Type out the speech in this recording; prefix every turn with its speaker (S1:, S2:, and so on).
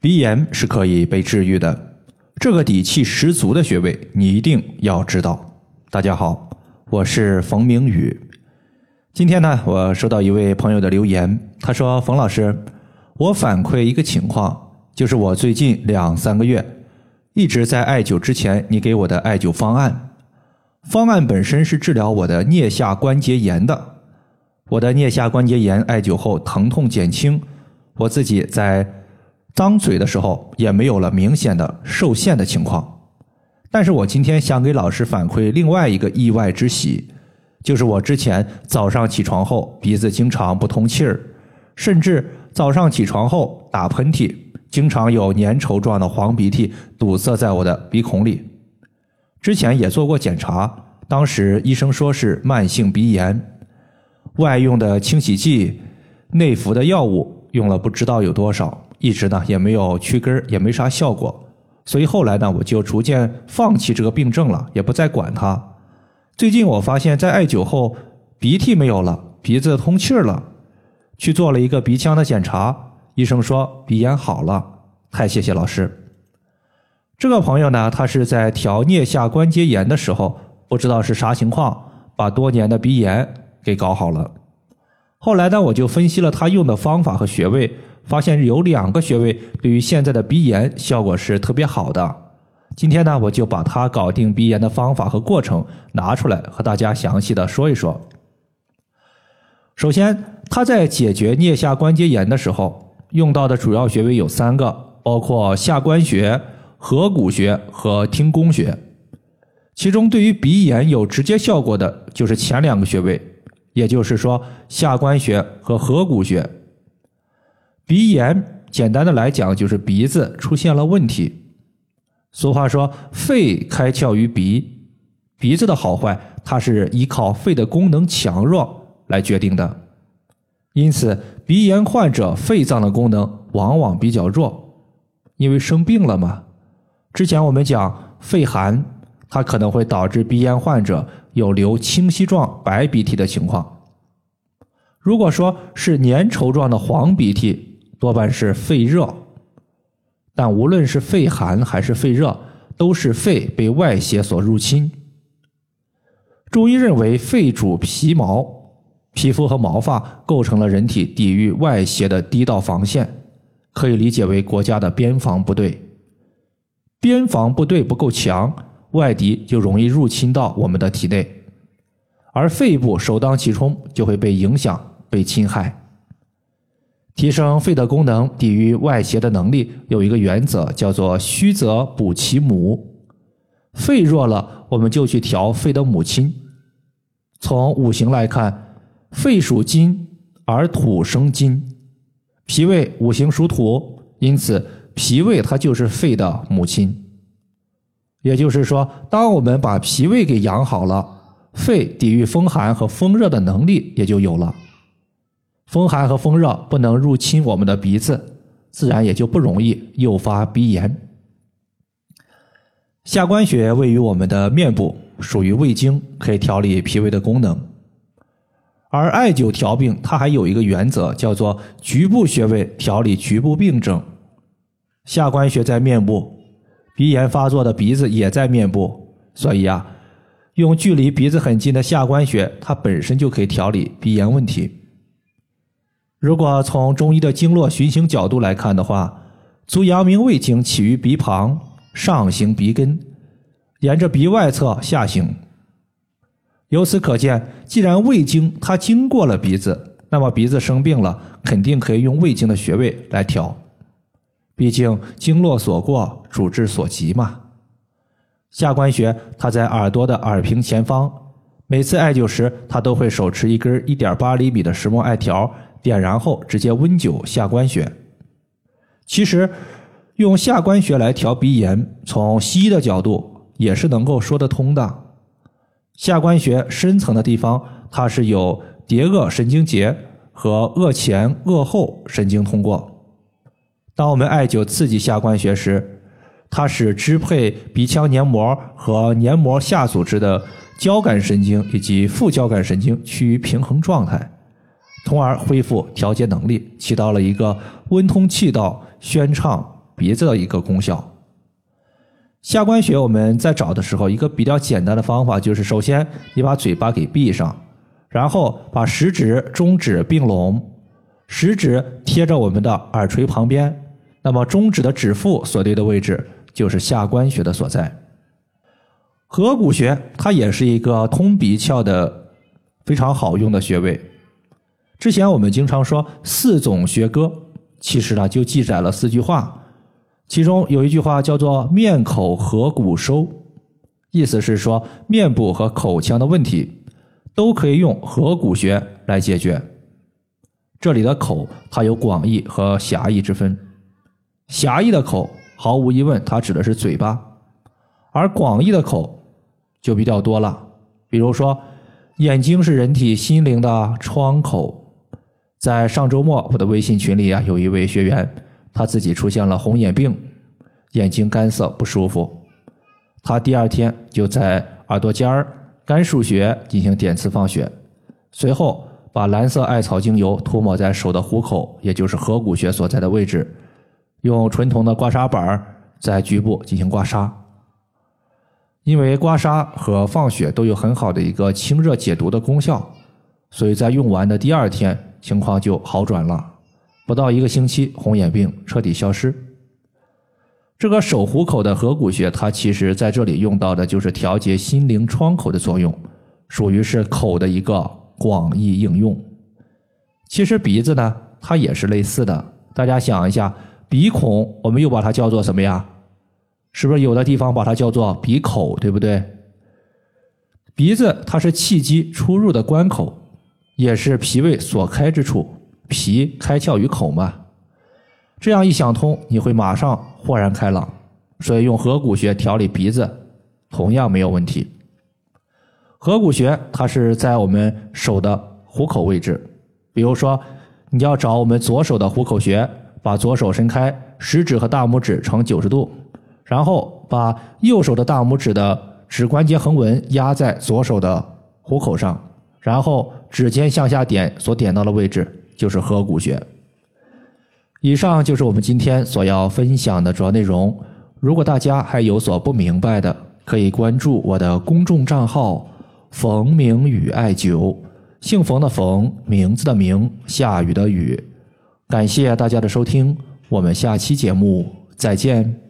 S1: 鼻炎是可以被治愈的，这个底气十足的穴位你一定要知道。大家好，我是冯明宇。今天呢，我收到一位朋友的留言，他说：“冯老师，我反馈一个情况，就是我最近两三个月一直在艾灸之前你给我的艾灸方案，方案本身是治疗我的颞下关节炎的。我的颞下关节炎艾灸后疼痛减轻，我自己在。”张嘴的时候也没有了明显的受限的情况，但是我今天想给老师反馈另外一个意外之喜，就是我之前早上起床后鼻子经常不通气儿，甚至早上起床后打喷嚏，经常有粘稠状的黄鼻涕堵塞在我的鼻孔里。之前也做过检查，当时医生说是慢性鼻炎，外用的清洗剂、内服的药物用了不知道有多少。一直呢也没有去根儿，也没啥效果，所以后来呢我就逐渐放弃这个病症了，也不再管它。最近我发现，在艾灸后鼻涕没有了，鼻子通气了，去做了一个鼻腔的检查，医生说鼻炎好了，太谢谢老师。这个朋友呢，他是在调颞下关节炎的时候，不知道是啥情况，把多年的鼻炎给搞好了。后来呢，我就分析了他用的方法和穴位。发现有两个穴位对于现在的鼻炎效果是特别好的。今天呢，我就把它搞定鼻炎的方法和过程拿出来和大家详细的说一说。首先，他在解决颞下关节炎的时候用到的主要穴位有三个，包括下关穴、合谷穴和听宫穴。其中，对于鼻炎有直接效果的就是前两个穴位，也就是说下关穴和合谷穴。鼻炎，简单的来讲就是鼻子出现了问题。俗话说，肺开窍于鼻，鼻子的好坏，它是依靠肺的功能强弱来决定的。因此，鼻炎患者肺脏的功能往往比较弱，因为生病了嘛。之前我们讲肺寒，它可能会导致鼻炎患者有流清晰状白鼻涕的情况。如果说是粘稠状的黄鼻涕，多半是肺热，但无论是肺寒还是肺热，都是肺被外邪所入侵。中医认为，肺主皮毛，皮肤和毛发构成了人体抵御外邪的第一道防线，可以理解为国家的边防部队。边防部队不够强，外敌就容易入侵到我们的体内，而肺部首当其冲就会被影响、被侵害。提升肺的功能，抵御外邪的能力，有一个原则，叫做虚则补其母。肺弱了，我们就去调肺的母亲。从五行来看，肺属金，而土生金，脾胃五行属土，因此脾胃它就是肺的母亲。也就是说，当我们把脾胃给养好了，肺抵御风寒和风热的能力也就有了。风寒和风热不能入侵我们的鼻子，自然也就不容易诱发鼻炎。下关穴位于我们的面部，属于胃经，可以调理脾胃的功能。而艾灸调病，它还有一个原则，叫做局部穴位调理局部病症。下关穴在面部，鼻炎发作的鼻子也在面部，所以啊，用距离鼻子很近的下关穴，它本身就可以调理鼻炎问题。如果从中医的经络循行角度来看的话，足阳明胃经起于鼻旁，上行鼻根，沿着鼻外侧下行。由此可见，既然胃经它经过了鼻子，那么鼻子生病了，肯定可以用胃经的穴位来调。毕竟经络所过，主治所及嘛。下关穴它在耳朵的耳屏前方，每次艾灸时，他都会手持一根一点八厘米的石墨艾条。点燃后直接温灸下关穴。其实用下关穴来调鼻炎，从西医的角度也是能够说得通的。下关穴深层的地方，它是有蝶腭神经节和腭前、腭后神经通过。当我们艾灸刺激下关穴时，它是支配鼻腔黏膜和黏膜下组织的交感神经以及副交感神经趋于平衡状态。从而恢复调节能力，起到了一个温通气道、宣畅鼻子的一个功效。下关穴我们在找的时候，一个比较简单的方法就是，首先你把嘴巴给闭上，然后把食指、中指并拢，食指贴着我们的耳垂旁边，那么中指的指腹所对的位置就是下关穴的所在。合谷穴它也是一个通鼻窍的非常好用的穴位。之前我们经常说四种学歌，其实呢就记载了四句话。其中有一句话叫做“面口合谷收”，意思是说面部和口腔的问题都可以用合谷穴来解决。这里的口它有广义和狭义之分，狭义的口毫无疑问它指的是嘴巴，而广义的口就比较多了。比如说，眼睛是人体心灵的窗口。在上周末，我的微信群里啊，有一位学员。他自己出现了红眼病，眼睛干涩不舒服。他第二天就在耳朵尖儿肝腧穴进行点刺放血，随后把蓝色艾草精油涂抹在手的虎口，也就是合谷穴所在的位置，用纯铜的刮痧板在局部进行刮痧。因为刮痧和放血都有很好的一个清热解毒的功效，所以在用完的第二天情况就好转了。不到一个星期，红眼病彻底消失。这个手虎口的合谷穴，它其实在这里用到的就是调节心灵窗口的作用，属于是口的一个广义应用。其实鼻子呢，它也是类似的。大家想一下，鼻孔我们又把它叫做什么呀？是不是有的地方把它叫做鼻口，对不对？鼻子它是气机出入的关口，也是脾胃所开之处。脾开窍于口嘛，这样一想通，你会马上豁然开朗。所以用合谷穴调理鼻子，同样没有问题。合谷穴它是在我们手的虎口位置。比如说，你要找我们左手的虎口穴，把左手伸开，食指和大拇指成九十度，然后把右手的大拇指的指关节横纹压在左手的虎口上，然后指尖向下点，所点到的位置。就是合谷穴。以上就是我们今天所要分享的主要内容。如果大家还有所不明白的，可以关注我的公众账号“冯明宇艾灸”，姓冯的冯，名字的名，下雨的雨。感谢大家的收听，我们下期节目再见。